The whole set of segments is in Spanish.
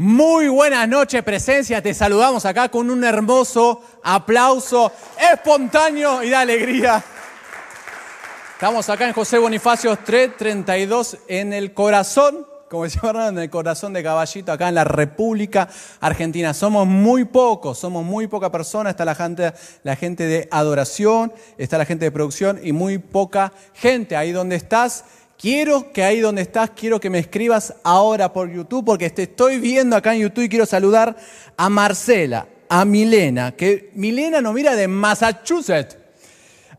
Muy buenas noches, presencia. Te saludamos acá con un hermoso aplauso espontáneo y de alegría. Estamos acá en José Bonifacio 332 en el corazón, como decía Bernardo, en el corazón de Caballito, acá en la República Argentina. Somos muy pocos, somos muy poca persona. Está la gente, la gente de adoración, está la gente de producción y muy poca gente. Ahí donde estás, Quiero que ahí donde estás, quiero que me escribas ahora por YouTube, porque te estoy viendo acá en YouTube y quiero saludar a Marcela, a Milena, que Milena nos mira de Massachusetts.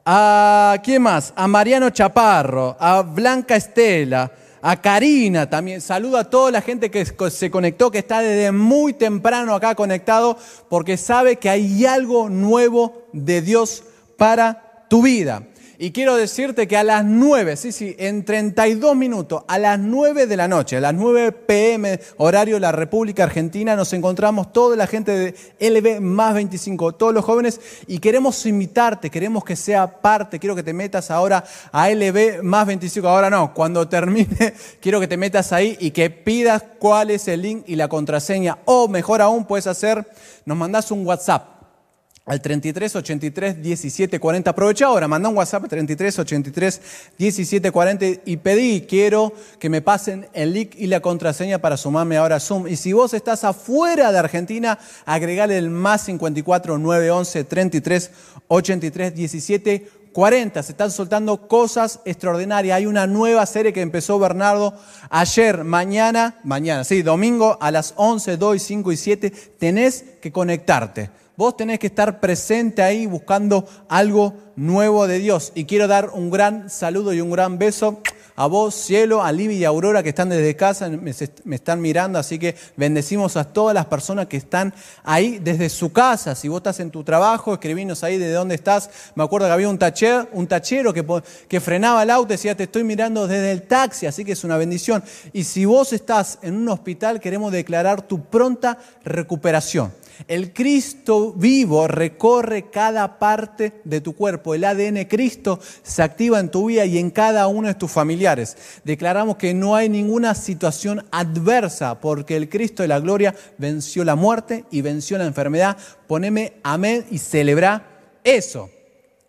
¿A quién más? A Mariano Chaparro, a Blanca Estela, a Karina también. Saludo a toda la gente que se conectó, que está desde muy temprano acá conectado, porque sabe que hay algo nuevo de Dios para tu vida. Y quiero decirte que a las 9, sí, sí, en 32 minutos, a las 9 de la noche, a las 9 pm, horario de la República Argentina, nos encontramos toda la gente de LB más 25, todos los jóvenes, y queremos invitarte, queremos que sea parte, quiero que te metas ahora a LB más 25, ahora no, cuando termine, quiero que te metas ahí y que pidas cuál es el link y la contraseña, o mejor aún, puedes hacer, nos mandas un WhatsApp al 33 83 17 40. Aprovecha ahora, manda un WhatsApp al 33 83 17 40 y pedí, quiero que me pasen el link y la contraseña para sumarme ahora a Zoom. Y si vos estás afuera de Argentina, agregale el más 54 911 33 83 17 40. Se están soltando cosas extraordinarias. Hay una nueva serie que empezó Bernardo ayer, mañana, mañana, sí, domingo a las 11, 2, 5 y 7. Tenés que conectarte. Vos tenés que estar presente ahí buscando algo nuevo de Dios. Y quiero dar un gran saludo y un gran beso a vos, cielo, a Libby y a Aurora que están desde casa, me, están mirando, así que bendecimos a todas las personas que están ahí desde su casa. Si vos estás en tu trabajo, escribinos ahí de dónde estás. Me acuerdo que había un tachero, un tachero que, que frenaba el auto y decía, te estoy mirando desde el taxi, así que es una bendición. Y si vos estás en un hospital, queremos declarar tu pronta recuperación. El Cristo vivo recorre cada parte de tu cuerpo. El ADN Cristo se activa en tu vida y en cada uno de tus familiares. Declaramos que no hay ninguna situación adversa porque el Cristo de la gloria venció la muerte y venció la enfermedad. Poneme amén y celebra eso.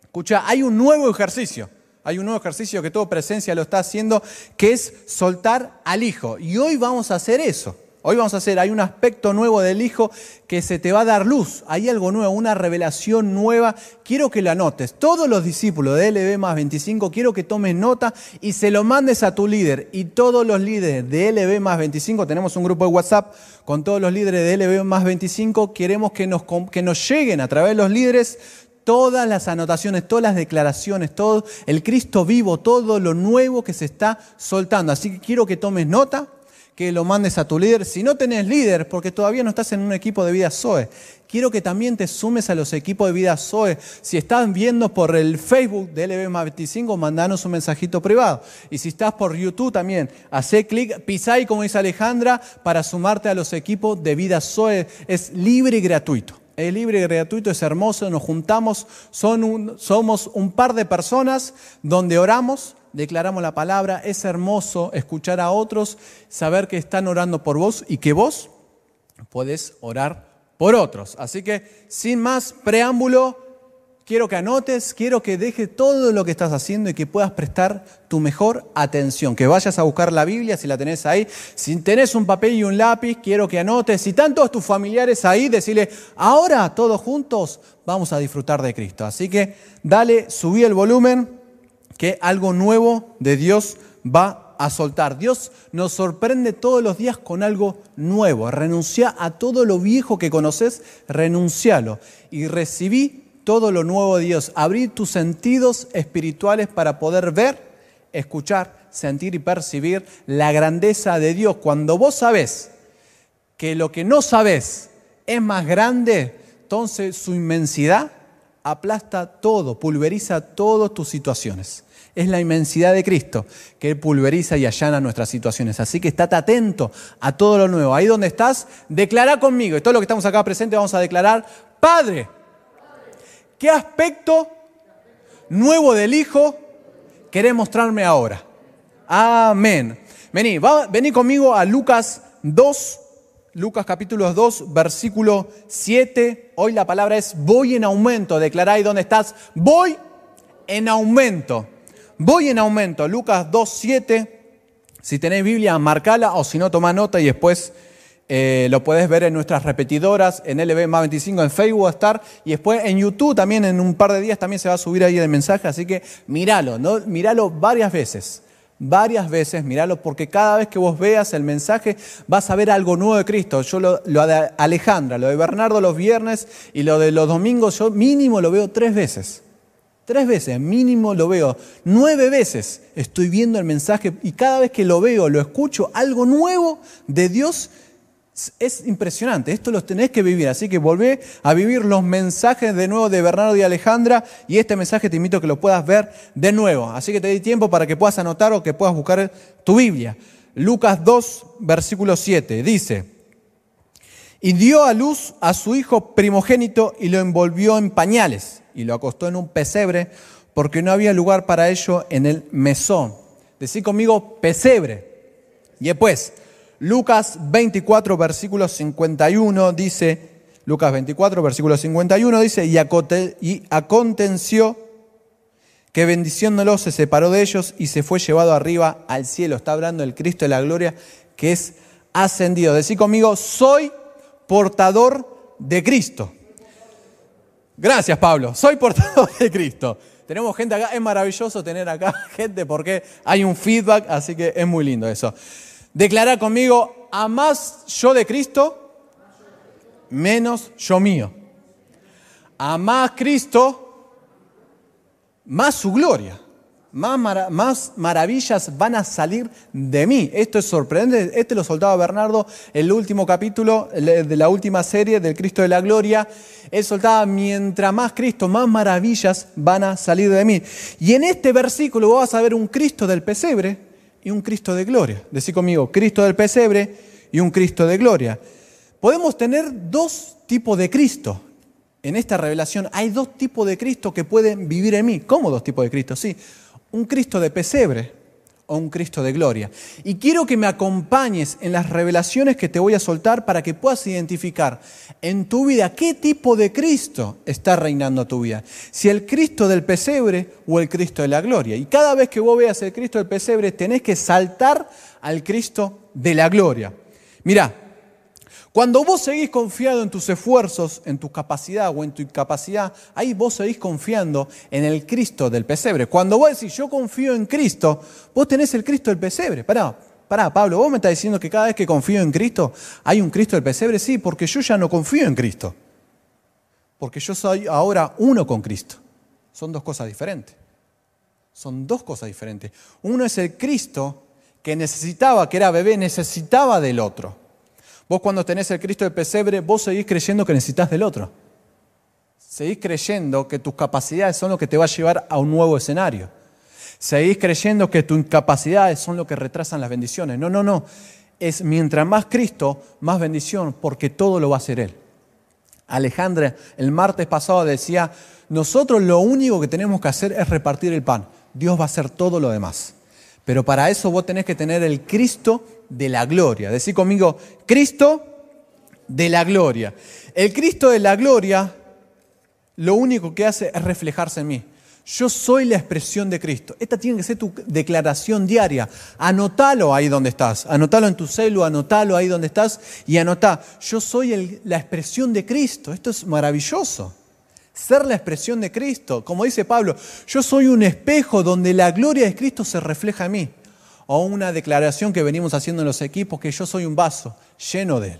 Escucha, hay un nuevo ejercicio. Hay un nuevo ejercicio que todo presencia lo está haciendo, que es soltar al Hijo. Y hoy vamos a hacer eso. Hoy vamos a hacer, hay un aspecto nuevo del Hijo que se te va a dar luz. Hay algo nuevo, una revelación nueva. Quiero que lo anotes. Todos los discípulos de LB más 25, quiero que tomes nota y se lo mandes a tu líder. Y todos los líderes de LB más 25, tenemos un grupo de WhatsApp con todos los líderes de LB más 25, queremos que nos, que nos lleguen a través de los líderes todas las anotaciones, todas las declaraciones, todo el Cristo vivo, todo lo nuevo que se está soltando. Así que quiero que tomes nota que lo mandes a tu líder. Si no tenés líder, porque todavía no estás en un equipo de vida Zoe, quiero que también te sumes a los equipos de vida Zoe. Si estás viendo por el Facebook de LB25, mandanos un mensajito privado. Y si estás por YouTube también, hace clic, pisá ahí, como dice Alejandra, para sumarte a los equipos de vida Zoe. Es libre y gratuito. Es libre y gratuito, es hermoso, nos juntamos, son somos un par de personas donde oramos, declaramos la palabra, es hermoso escuchar a otros, saber que están orando por vos y que vos podés orar por otros. Así que sin más preámbulo, quiero que anotes, quiero que dejes todo lo que estás haciendo y que puedas prestar tu mejor atención, que vayas a buscar la Biblia si la tenés ahí. Si tenés un papel y un lápiz, quiero que anotes. Si están todos tus familiares ahí, decirle, ahora todos juntos vamos a disfrutar de Cristo. Así que dale, subí el volumen que algo nuevo de Dios va a soltar. Dios nos sorprende todos los días con algo nuevo. Renuncia a todo lo viejo que conoces, renuncialo. Y recibí todo lo nuevo de Dios. Abrí tus sentidos espirituales para poder ver, escuchar, sentir y percibir la grandeza de Dios. Cuando vos sabés que lo que no sabés es más grande, entonces su inmensidad aplasta todo, pulveriza todas tus situaciones. Es la inmensidad de Cristo que pulveriza y allana nuestras situaciones. Así que estate atento a todo lo nuevo. Ahí donde estás, declara conmigo. Y todo lo que estamos acá presente vamos a declarar, Padre, ¿qué aspecto nuevo del Hijo querés mostrarme ahora? Amén. Vení, vení conmigo a Lucas 2, Lucas capítulo 2, versículo 7. Hoy la palabra es voy en aumento. Declaráis dónde estás. Voy en aumento. Voy en aumento. Lucas 2, 7. Si tenéis Biblia, marcala o si no, toma nota y después eh, lo puedes ver en nuestras repetidoras, en LB más 25, en Facebook estar, y después en YouTube también en un par de días también se va a subir ahí el mensaje, así que míralo, ¿no? míralo varias veces, varias veces, míralo, porque cada vez que vos veas el mensaje vas a ver algo nuevo de Cristo. Yo lo, lo de Alejandra, lo de Bernardo los viernes y lo de los domingos, yo mínimo lo veo tres veces. Tres veces, mínimo lo veo. Nueve veces estoy viendo el mensaje y cada vez que lo veo, lo escucho, algo nuevo de Dios es impresionante, esto lo tenés que vivir, así que volvé a vivir los mensajes de nuevo de Bernardo y Alejandra y este mensaje te invito a que lo puedas ver de nuevo, así que te di tiempo para que puedas anotar o que puedas buscar tu Biblia. Lucas 2, versículo 7, dice, y dio a luz a su hijo primogénito y lo envolvió en pañales y lo acostó en un pesebre porque no había lugar para ello en el mesón. Decí conmigo pesebre. Y después, Lucas 24, versículo 51 dice, Lucas 24, versículo 51 dice, y, aconteció que bendiciéndolo se separó de ellos y se fue llevado arriba al cielo. Está hablando el Cristo de la gloria que es ascendido. Decí conmigo, soy portador de Cristo. Gracias, Pablo. Soy portador de Cristo. Tenemos gente acá, es maravilloso tener acá gente porque hay un feedback, así que es muy lindo eso. Declara conmigo, a más yo de Cristo, menos yo mío. A más Cristo, más su gloria. Más, maravillas van a salir de mí. Esto es sorprendente. Este lo soltaba Bernardo el último capítulo de la última serie del Cristo de la Gloria. Él soltaba, mientras más Cristo, más maravillas van a salir de mí. Y en este versículo vas a ver un Cristo del pesebre y un Cristo de gloria. Decí conmigo, Cristo del pesebre y un Cristo de gloria. Podemos tener dos tipos de Cristo. En esta revelación hay dos tipos de Cristo que pueden vivir en mí. ¿Cómo dos tipos de Cristo? Sí, un Cristo de pesebre o un Cristo de gloria. Y quiero que me acompañes en las revelaciones que te voy a soltar para que puedas identificar en tu vida qué tipo de Cristo está reinando tu vida. Si el Cristo del pesebre o el Cristo de la gloria. Y cada vez que vos veas el Cristo del pesebre tenés que saltar al Cristo de la gloria. Mirá, cuando vos seguís confiando en tus esfuerzos, en tu capacidad o en tu incapacidad, ahí vos seguís confiando en el Cristo del pesebre. Cuando vos decís, yo confío en Cristo, vos tenés el Cristo del pesebre. Pará, pará, Pablo, vos me estás diciendo que cada vez que confío en Cristo hay un Cristo del pesebre. Sí, porque yo ya no confío en Cristo. Porque yo soy ahora uno con Cristo. Son dos cosas diferentes. Son dos cosas diferentes. Uno es el Cristo que necesitaba, que era bebé, necesitaba del otro. Vos cuando tenés el Cristo de pesebre, vos seguís creyendo que necesitas del otro. Seguís creyendo que tus capacidades son lo que te va a llevar a un nuevo escenario. Seguís creyendo que tus incapacidades son lo que retrasan las bendiciones. No, no, no. Es mientras más Cristo, más bendición, porque todo lo va a hacer Él. Alejandra el martes pasado decía, nosotros lo único que tenemos que hacer es repartir el pan. Dios va a hacer todo lo demás. Pero para eso vos tenés que tener el Cristo de la gloria. Decir conmigo, Cristo de la gloria. El Cristo de la gloria lo único que hace es reflejarse en mí. Yo soy la expresión de Cristo. Esta tiene que ser tu declaración diaria. Anotalo ahí donde estás. Anotalo en tu celo, anotalo ahí donde estás y anotá. Yo soy la expresión de Cristo. Esto es maravilloso. Ser la expresión de Cristo. Como dice Pablo, yo soy un espejo donde la gloria de Cristo se refleja en mí o una declaración que venimos haciendo en los equipos, que yo soy un vaso lleno de Él.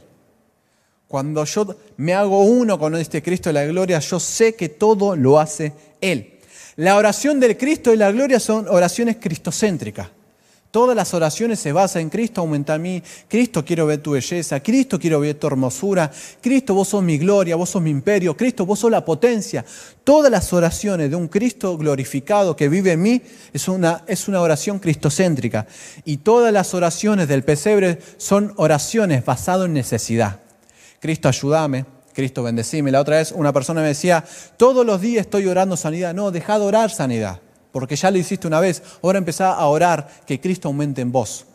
Cuando yo me hago uno con este Cristo de la gloria, yo sé que todo lo hace Él. La oración del Cristo de la gloria son oraciones cristocéntricas. Todas las oraciones se basan en Cristo, aumenta a mí. Cristo, quiero ver tu belleza. Cristo, quiero ver tu hermosura. Cristo, vos sos mi gloria, vos sos mi imperio. Cristo, vos sos la potencia. Todas las oraciones de un Cristo glorificado que vive en mí es una, es una oración cristocéntrica. Y todas las oraciones del pesebre son oraciones basadas en necesidad. Cristo, ayúdame. Cristo, bendecime. La otra vez una persona me decía, todos los días estoy orando sanidad. No, deja de orar sanidad porque ya lo hiciste una vez, ahora empezá a orar que Cristo aumente en vos.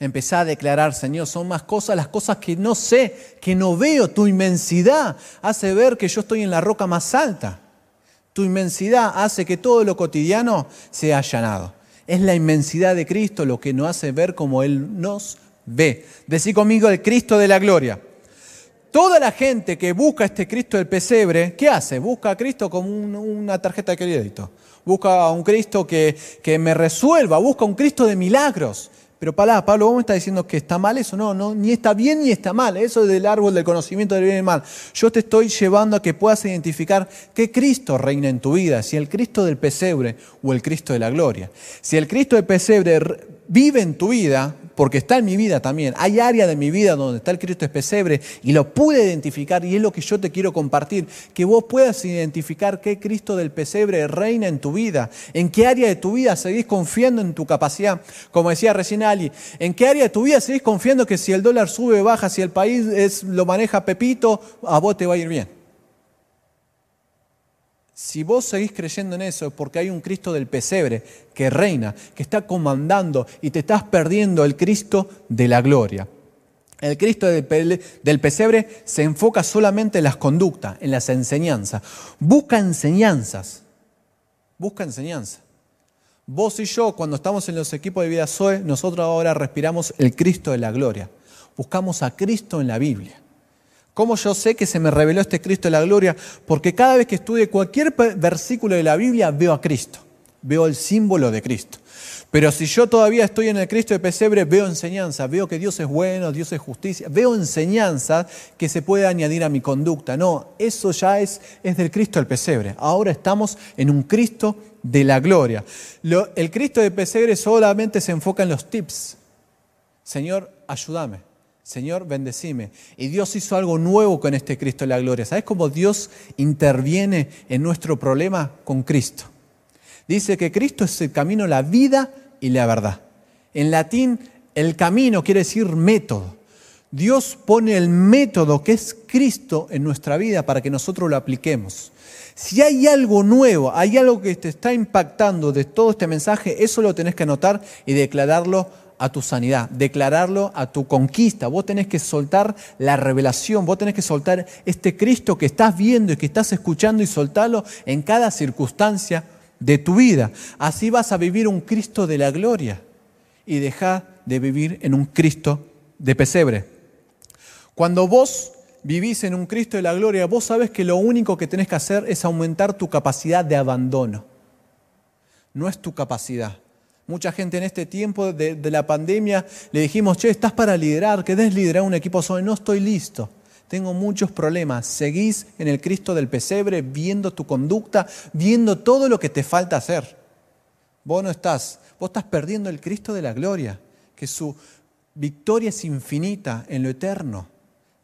Empezá a declarar, Señor, son más cosas las cosas que no sé, que no veo. Tu inmensidad hace ver que yo estoy en la roca más alta. Tu inmensidad hace que todo lo cotidiano sea allanado. Es la inmensidad de Cristo lo que nos hace ver como Él nos ve. Decí conmigo el Cristo de la gloria. Toda la gente que busca este Cristo del pesebre, ¿qué hace? Busca a Cristo como una tarjeta de crédito. Busca a un Cristo que, que me resuelva, busca un Cristo de milagros. Pero para, Pablo, ¿vos me estás diciendo que está mal eso? No, no, ni está bien ni está mal. Eso es del árbol del conocimiento del bien y del mal. Yo te estoy llevando a que puedas identificar qué Cristo reina en tu vida, si el Cristo del pesebre o el Cristo de la gloria. Si el Cristo del pesebre vive en tu vida, porque está en mi vida también. Hay área de mi vida donde está el Cristo pesebre y lo pude identificar y es lo que yo te quiero compartir, que vos puedas identificar qué Cristo del pesebre reina en tu vida, en qué área de tu vida seguís confiando en tu capacidad, como decía recién Ali, en qué área de tu vida seguís confiando que si el dólar sube o baja, si el país es, lo maneja Pepito, a vos te va a ir bien. Si vos seguís creyendo en eso es porque hay un Cristo del pesebre que reina, que está comandando y te estás perdiendo el Cristo de la gloria. El Cristo del pesebre se enfoca solamente en las conductas, en las enseñanzas. Busca enseñanzas. Busca enseñanzas. Vos y yo, cuando estamos en los equipos de vida Zoe, nosotros ahora respiramos el Cristo de la gloria. Buscamos a Cristo en la Biblia. ¿Cómo yo sé que se me reveló este Cristo de la gloria? Porque cada vez que estudie cualquier versículo de la Biblia veo a Cristo, veo el símbolo de Cristo. Pero si yo todavía estoy en el Cristo de pesebre, veo enseñanza, veo que Dios es bueno, Dios es justicia, veo enseñanza que se puede añadir a mi conducta. No, eso ya es, es del Cristo del pesebre. Ahora estamos en un Cristo de la gloria. el Cristo de pesebre solamente se enfoca en los tips. Señor, ayúdame. Señor, bendecime. Y Dios hizo algo nuevo con este Cristo de la gloria. ¿Sabes cómo Dios interviene en nuestro problema con Cristo? Dice que Cristo es el camino, la vida y la verdad. En latín, el camino quiere decir método. Dios pone el método que es Cristo en nuestra vida para que nosotros lo apliquemos. Si hay algo nuevo, hay algo que te está impactando de todo este mensaje, eso lo tenés que anotar y declararlo a tu sanidad, declararlo a tu conquista. Vos tenés que soltar la revelación, vos tenés que soltar este Cristo que estás viendo y que estás escuchando y soltarlo en cada circunstancia de tu vida. Así vas a vivir un Cristo de la gloria y dejar de vivir en un Cristo de pesebre. Cuando vos vivís en un Cristo de la gloria, vos sabes que lo único que tenés que hacer es aumentar tu capacidad de abandono. No es tu capacidad, Mucha gente en este tiempo de, la pandemia le dijimos, che, estás para liderar, ¿querés liderar un equipo solo? No estoy listo. Tengo muchos problemas. Seguís en el Cristo del pesebre, viendo tu conducta, viendo todo lo que te falta hacer. Vos no estás, vos estás perdiendo el Cristo de la gloria, que su victoria es infinita en lo eterno.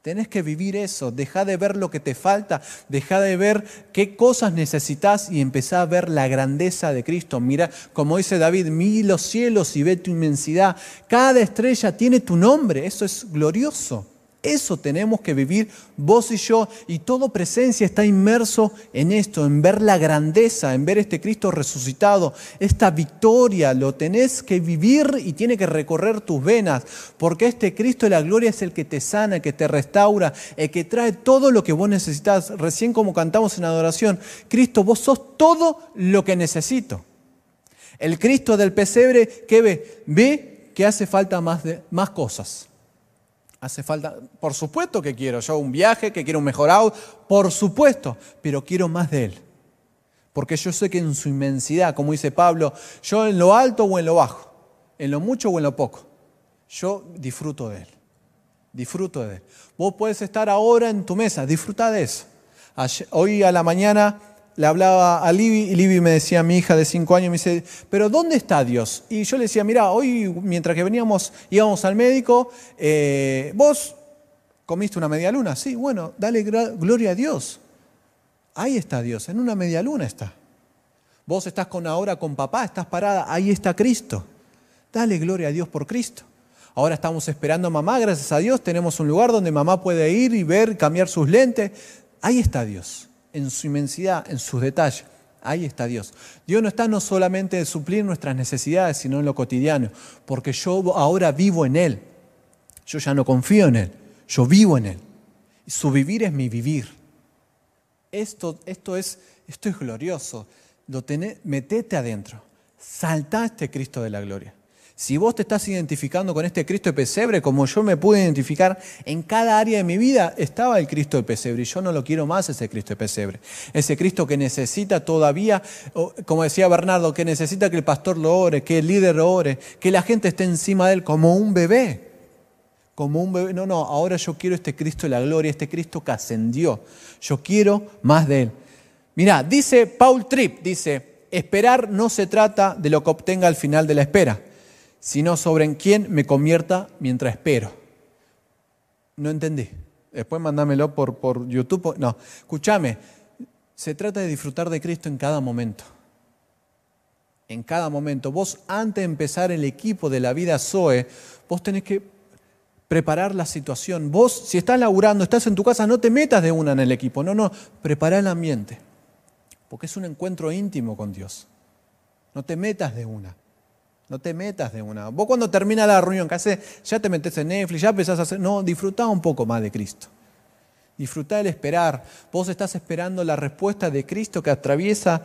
Tenés que vivir eso, deja de ver lo que te falta, deja de ver qué cosas necesitas y empezá a ver la grandeza de Cristo. Mira, como dice David, mira los cielos y ve tu inmensidad. Cada estrella tiene tu nombre, eso es glorioso. Eso tenemos que vivir vos y yo, y todo presencia está inmerso en esto, en ver la grandeza, en ver este Cristo resucitado, esta victoria, lo tenés que vivir y tiene que recorrer tus venas, porque este Cristo de la gloria es el que te sana, el que te restaura, el que trae todo lo que vos necesitas. Recién como cantamos en adoración, Cristo, vos sos todo lo que necesito. El Cristo del pesebre, ¿qué ve? Ve que hace falta más, de, más cosas Hace falta, por supuesto que quiero yo un viaje, que quiero un mejor auto, por supuesto, pero quiero más de Él. Porque yo sé que en su inmensidad, como dice Pablo, yo en lo alto o en lo bajo, en lo mucho o en lo poco, yo disfruto de Él. Disfruto de Él. Vos puedes estar ahora en tu mesa, disfruta de eso. hoy a la mañana le hablaba a Libby y Libby me decía, mi hija de cinco años, me dice, pero ¿dónde está Dios? Y yo le decía, mira, hoy mientras que veníamos, íbamos al médico, eh, vos comiste una media luna. Sí, bueno, dale gloria a Dios. Ahí está Dios, en una media luna está. Vos estás con ahora con papá, estás parada, ahí está Cristo. Dale gloria a Dios por Cristo. Ahora estamos esperando a mamá, gracias a Dios tenemos un lugar donde mamá puede ir y ver, cambiar sus lentes. Ahí está Dios en su inmensidad, en sus detalles. Ahí está Dios. Dios no está no solamente en suplir nuestras necesidades, sino en lo cotidiano, porque yo ahora vivo en Él. Yo ya no confío en Él, yo vivo en Él. Su vivir es mi vivir. Esto, esto, es, esto es glorioso. Lo metete adentro. Salta este Cristo de la gloria. Si vos te estás identificando con este Cristo de pesebre, como yo me pude identificar, en cada área de mi vida estaba el Cristo de pesebre y yo no lo quiero más ese Cristo de pesebre. Ese Cristo que necesita todavía, como decía Bernardo, que necesita que el pastor lo ore, que el líder lo ore, que la gente esté encima de él como un bebé. Como un bebé. No, no, ahora yo quiero este Cristo de la gloria, este Cristo que ascendió. Yo quiero más de él. Mirá, dice Paul Tripp, dice, esperar no se trata de lo que obtenga al final de la espera sino sobre en quién me convierta mientras espero. No entendí. Después mandámelo por, por YouTube. No, escúchame. Se trata de disfrutar de Cristo en cada momento. En cada momento. Vos, antes de empezar el equipo de la vida Zoe, vos tenés que preparar la situación. Vos, si estás laburando, estás en tu casa, no te metas de una en el equipo. No, no, prepara el ambiente. Porque es un encuentro íntimo con Dios. No te metas de una. No te metas de una. Vos cuando termina la reunión, ¿qué haces? Ya te metes en Netflix, ya empezás a hacer... No, disfrutá un poco más de Cristo. Disfrutá el esperar. Vos estás esperando la respuesta de Cristo que atraviesa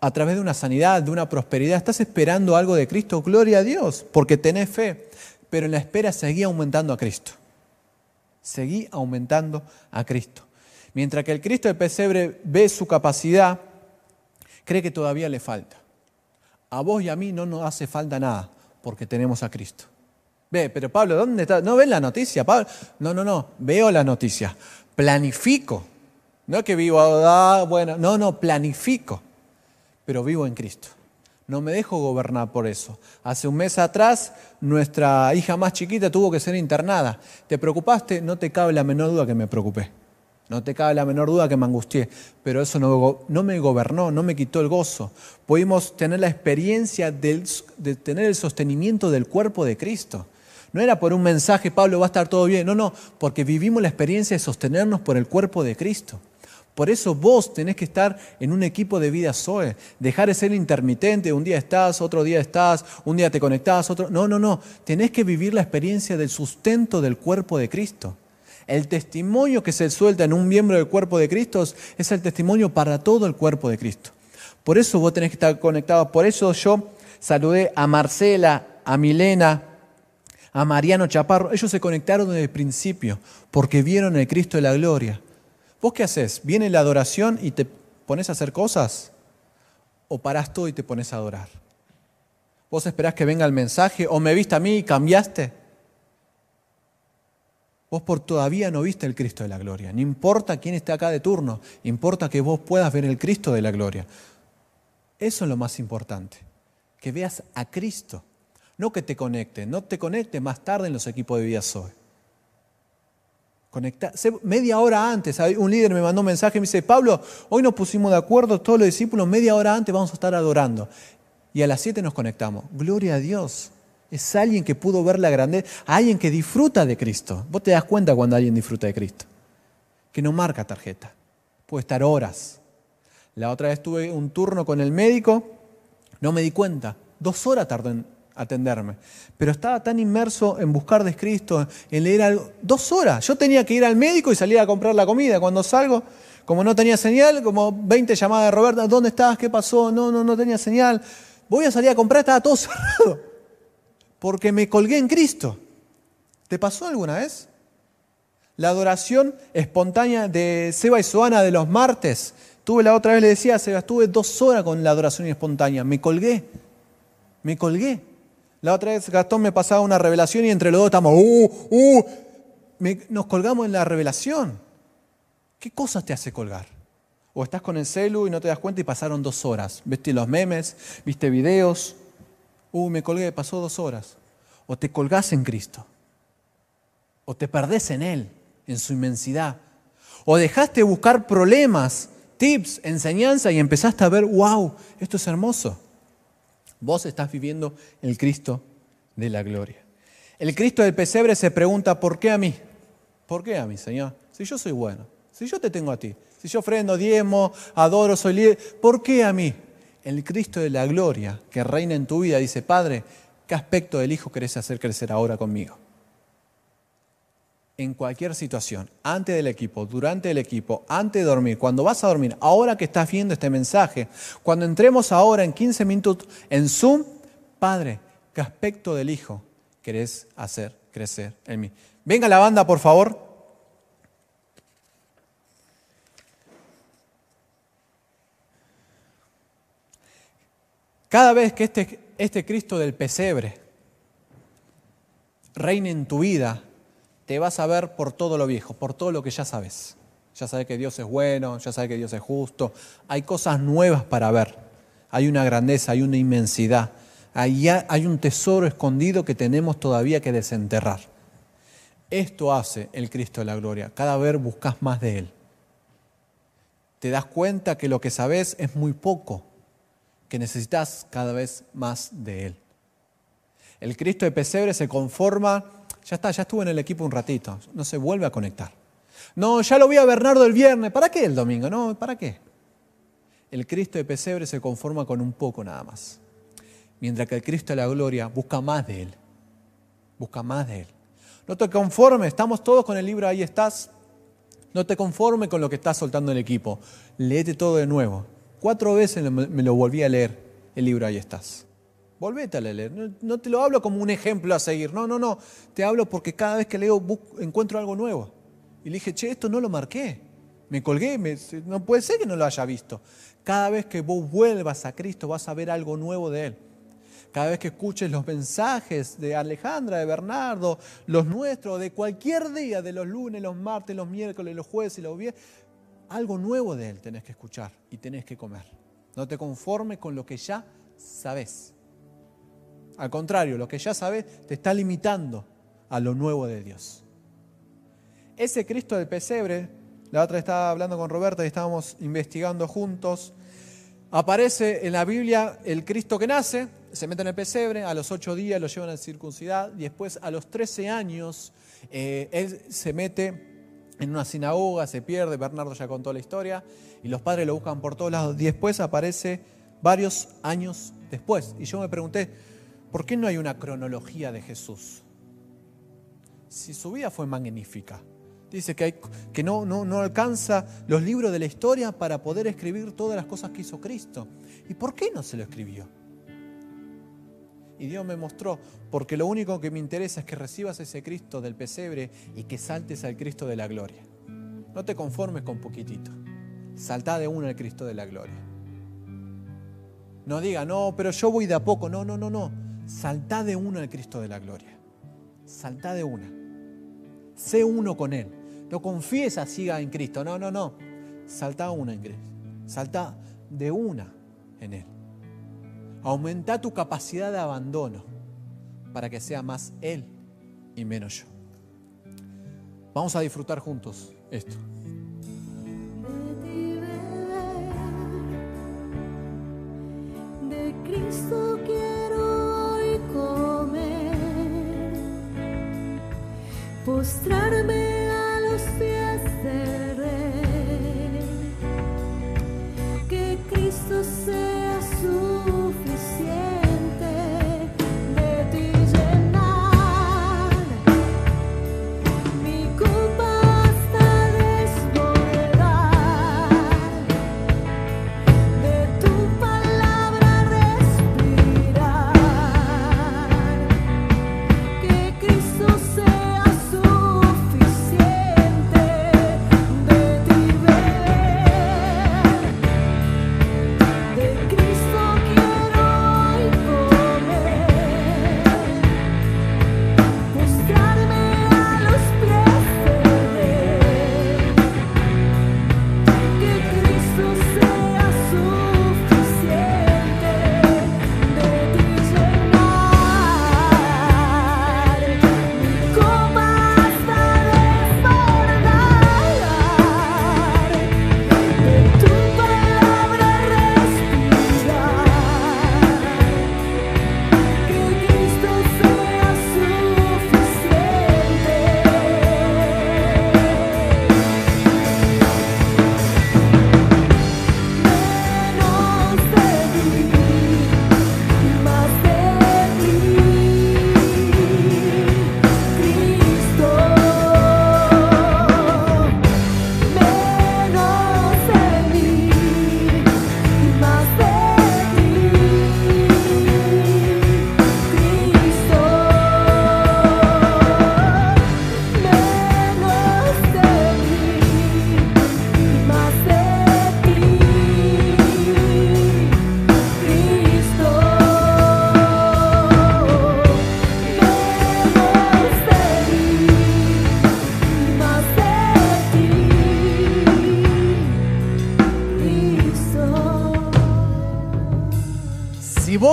a través de una sanidad, de una prosperidad. Estás esperando algo de Cristo. Gloria a Dios, porque tenés fe. Pero en la espera seguí aumentando a Cristo. Seguí aumentando a Cristo. Mientras que el Cristo del pesebre ve su capacidad, cree que todavía le falta. A vos y a mí no nos hace falta nada porque tenemos a Cristo. Ve, pero Pablo, ¿dónde está? ¿No ves la noticia? Pablo? No, no, no, veo la noticia. Planifico. No que vivo, ah, bueno, no, no, planifico. Pero vivo en Cristo. No me dejo gobernar por eso. Hace un mes atrás, nuestra hija más chiquita tuvo que ser internada. ¿Te preocupaste? No te cabe la menor duda que me preocupé. No te cabe la menor duda que me angustié, pero eso no, me gobernó, no me quitó el gozo. Pudimos tener la experiencia de tener el sostenimiento del cuerpo de Cristo. No era por un mensaje, Pablo, va a estar todo bien. No, no, porque vivimos la experiencia de sostenernos por el cuerpo de Cristo. Por eso vos tenés que estar en un equipo de vida Zoe. Dejar de ser intermitente. Un día estás, otro día estás, un día te conectás, otro. No, no, no. Tenés que vivir la experiencia del sustento del cuerpo de Cristo. El testimonio que se suelta en un miembro del cuerpo de Cristo es el testimonio para todo el cuerpo de Cristo. Por eso vos tenés que estar conectado. Por eso yo saludé a Marcela, a Milena, a Mariano Chaparro. Ellos se conectaron desde el principio porque vieron el Cristo de la gloria. ¿Vos qué haces? ¿Viene la adoración y te pones a hacer cosas? ¿O parás todo y te pones a adorar? ¿Vos esperás que venga el mensaje? ¿O me viste a mí y cambiaste? Vos por todavía no viste el Cristo de la gloria. No importa quién esté acá de turno, importa que vos puedas ver el Cristo de la gloria. Eso es lo más importante, que veas a Cristo, no que te conecte, no te conecte más tarde en los equipos de vida Zoe. Conecta, media hora antes, un líder me mandó un mensaje y me dice, Pablo, hoy nos pusimos de acuerdo todos los discípulos, media hora antes vamos a estar adorando. Y a las siete nos conectamos. Gloria a Dios. Es alguien que pudo ver la grandeza, alguien que disfruta de Cristo. Vos te das cuenta cuando alguien disfruta de Cristo. Que no marca tarjeta. Puede estar horas. La otra vez tuve un turno con el médico, no me di cuenta. Dos horas tardó en atenderme. Pero estaba tan inmerso en buscar de Cristo, en leer algo. Dos horas. Yo tenía que ir al médico y salir a comprar la comida. Cuando salgo, como no tenía señal, como 20 llamadas de Roberta, ¿dónde estás? ¿Qué pasó? No, no, no tenía señal. Voy a salir a comprar, estaba todo cerrado porque me colgué en Cristo. ¿Te pasó alguna vez? La adoración espontánea de Seba y Soana de los martes. Tuve la otra vez, le decía a Seba, estuve dos horas con la adoración espontánea. Me colgué. Me colgué. La otra vez Gastón me pasaba una revelación y entre los dos estamos, uh, uh. nos colgamos en la revelación. ¿Qué cosas te hace colgar? O estás con el celu y no te das cuenta y pasaron dos horas. Viste los memes, viste videos, uh, me colgué, pasó dos horas. O te colgás en Cristo. O te perdés en Él, en su inmensidad. O dejaste de buscar problemas, tips, enseñanza y empezaste a ver, wow, esto es hermoso. Vos estás viviendo el Cristo de la gloria. El Cristo del pesebre se pregunta, ¿por qué a mí? ¿Por qué a mí, Señor? Si yo soy bueno, Si yo te tengo a ti, si yo ofrendo, diezmo, adoro, soy líder, ¿por qué a mí? El Cristo de la gloria que reina en tu vida dice, Padre, ¿qué aspecto del Hijo querés hacer crecer ahora conmigo? En cualquier situación, antes del equipo, durante el equipo, antes de dormir, cuando vas a dormir, ahora que estás viendo este mensaje, cuando entremos ahora en 15 minutos en Zoom, Padre, ¿qué aspecto del Hijo querés hacer crecer en mí? Venga la banda, por favor. Cada vez que este, este Cristo del pesebre reine en tu vida, te vas a ver por todo lo viejo, por todo lo que ya sabes. Ya sabes que Dios es bueno, ya sabes que Dios es justo. Hay cosas nuevas para ver. Hay una grandeza, hay una inmensidad. Hay, hay un tesoro escondido que tenemos todavía que desenterrar. Esto hace el Cristo de la gloria. Cada vez buscas más de Él. Te das cuenta que lo que sabes es muy poco, que necesitas cada vez más de Él. El Cristo de Pesebre se conforma, ya está, ya estuvo en el equipo un ratito, no se vuelve a conectar. No, ya lo vi a Bernardo el viernes, ¿para qué el domingo? No, ¿para qué? El Cristo de Pesebre se conforma con un poco nada más mientras que el Cristo de la gloria busca más de Él. Busca más de Él. No te conformes, estamos todos con el libro, ahí estás. No te conformes con lo que estás soltando el equipo. Léete todo de nuevo. Cuatro veces me lo volví a leer el libro, ahí estás. Volvete a leer. No, te lo hablo como un ejemplo a seguir. No, no, no. Te hablo porque cada vez que leo encuentro algo nuevo. Y le dije, che, esto no lo marqué. Me colgué, no puede ser que no lo haya visto. Cada vez que vos vuelvas a Cristo vas a ver algo nuevo de Él. Cada vez que escuches los mensajes de Alejandra, de Bernardo, los nuestros, de cualquier día, de los lunes, los martes, los miércoles, los jueves y los viernes, algo nuevo de Él tenés que escuchar y tenés que comer. No te conformes con lo que ya sabes. Al contrario, lo que ya sabes te está limitando a lo nuevo de Dios. Ese Cristo del pesebre, la otra estaba hablando con Roberta y estábamos investigando juntos, aparece en la Biblia el Cristo que nace, se mete en el pesebre, a los ocho días lo llevan a circuncidar y después a los trece años eh, él se mete en una sinagoga, se pierde, Bernardo ya contó la historia, y los padres lo buscan por todos lados. Y después aparece varios años después. Y yo me pregunté, ¿por qué no hay una cronología de Jesús? Si su vida fue magnífica. Dice que, no alcanza los libros de la historia para poder escribir todas las cosas que hizo Cristo. ¿Y por qué no se lo escribió? Y Dios me mostró, porque lo único que me interesa es que recibas ese Cristo del pesebre y que saltes al Cristo de la gloria. No te conformes con poquitito. Salta de uno al Cristo de la gloria. No diga, no, pero yo voy de a poco. No, no, no, no. Salta de uno al Cristo de la gloria. Salta de una. Sé uno con Él. No confiesa, siga en Cristo. No, no, no. Salta una en Cristo. Salta de una en Él. Aumenta tu capacidad de abandono para que sea más Él y menos yo. Vamos a disfrutar juntos esto. De Cristo quiero hoy comer, postrarme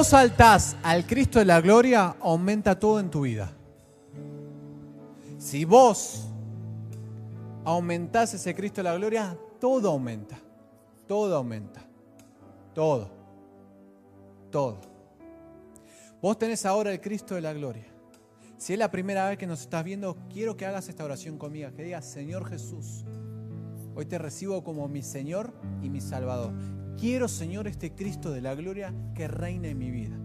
vos saltás al Cristo de la gloria, aumenta todo en tu vida. Si vos aumentás ese Cristo de la gloria, todo aumenta. Todo aumenta. Todo. Todo. Vos tenés ahora el Cristo de la gloria. Si es la primera vez que nos estás viendo, quiero que hagas esta oración conmigo, que digas, Señor Jesús, hoy te recibo como mi Señor y mi Salvador. Quiero, Señor, este Cristo de la gloria que reina en mi vida.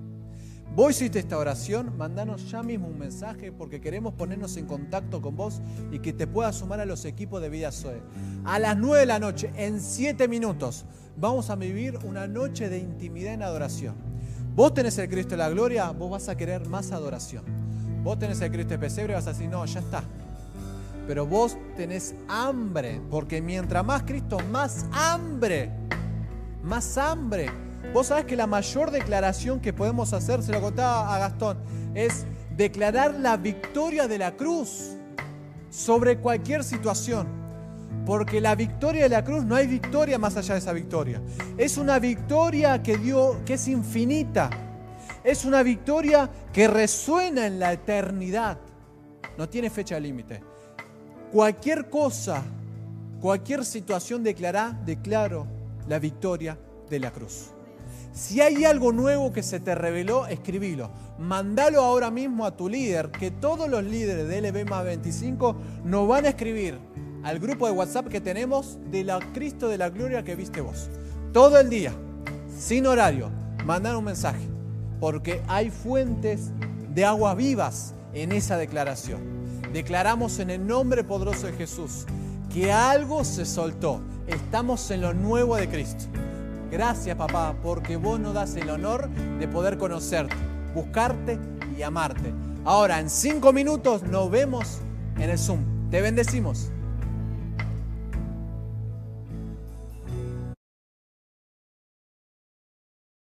Vos hiciste esta oración, mandanos ya mismo un mensaje porque queremos ponernos en contacto con vos y que te puedas sumar a los equipos de Vida Zoe. A las 9 de la noche, en 7 minutos, vamos a vivir una noche de intimidad en adoración. Vos tenés el Cristo de la gloria, vos vas a querer más adoración. Vos tenés el Cristo de pesebre vas a decir, no, ya está. Pero vos tenés hambre, porque mientras más Cristo, más hambre, más hambre. Vos sabés que la mayor declaración que podemos hacer, se lo contaba a Gastón, es declarar la victoria de la cruz sobre cualquier situación. Porque la victoria de la cruz no hay victoria más allá de esa victoria. Es una victoria que dio, que es infinita. Es una victoria que resuena en la eternidad. No tiene fecha límite. Cualquier cosa, cualquier situación declará, declaro la victoria de la cruz. Si hay algo nuevo que se te reveló, escribilo. Mandalo ahora mismo a tu líder, que todos los líderes de LB más 25 nos van a escribir al grupo de WhatsApp que tenemos de la Cristo de la Gloria que viste vos. Todo el día, sin horario, mandar un mensaje, porque hay fuentes de aguas vivas en esa declaración. Declaramos en el nombre poderoso de Jesús que algo se soltó. Estamos en lo nuevo de Cristo. Gracias papá, porque vos nos das el honor de poder conocerte, buscarte y amarte. Ahora, en cinco minutos nos vemos en el Zoom. Te bendecimos.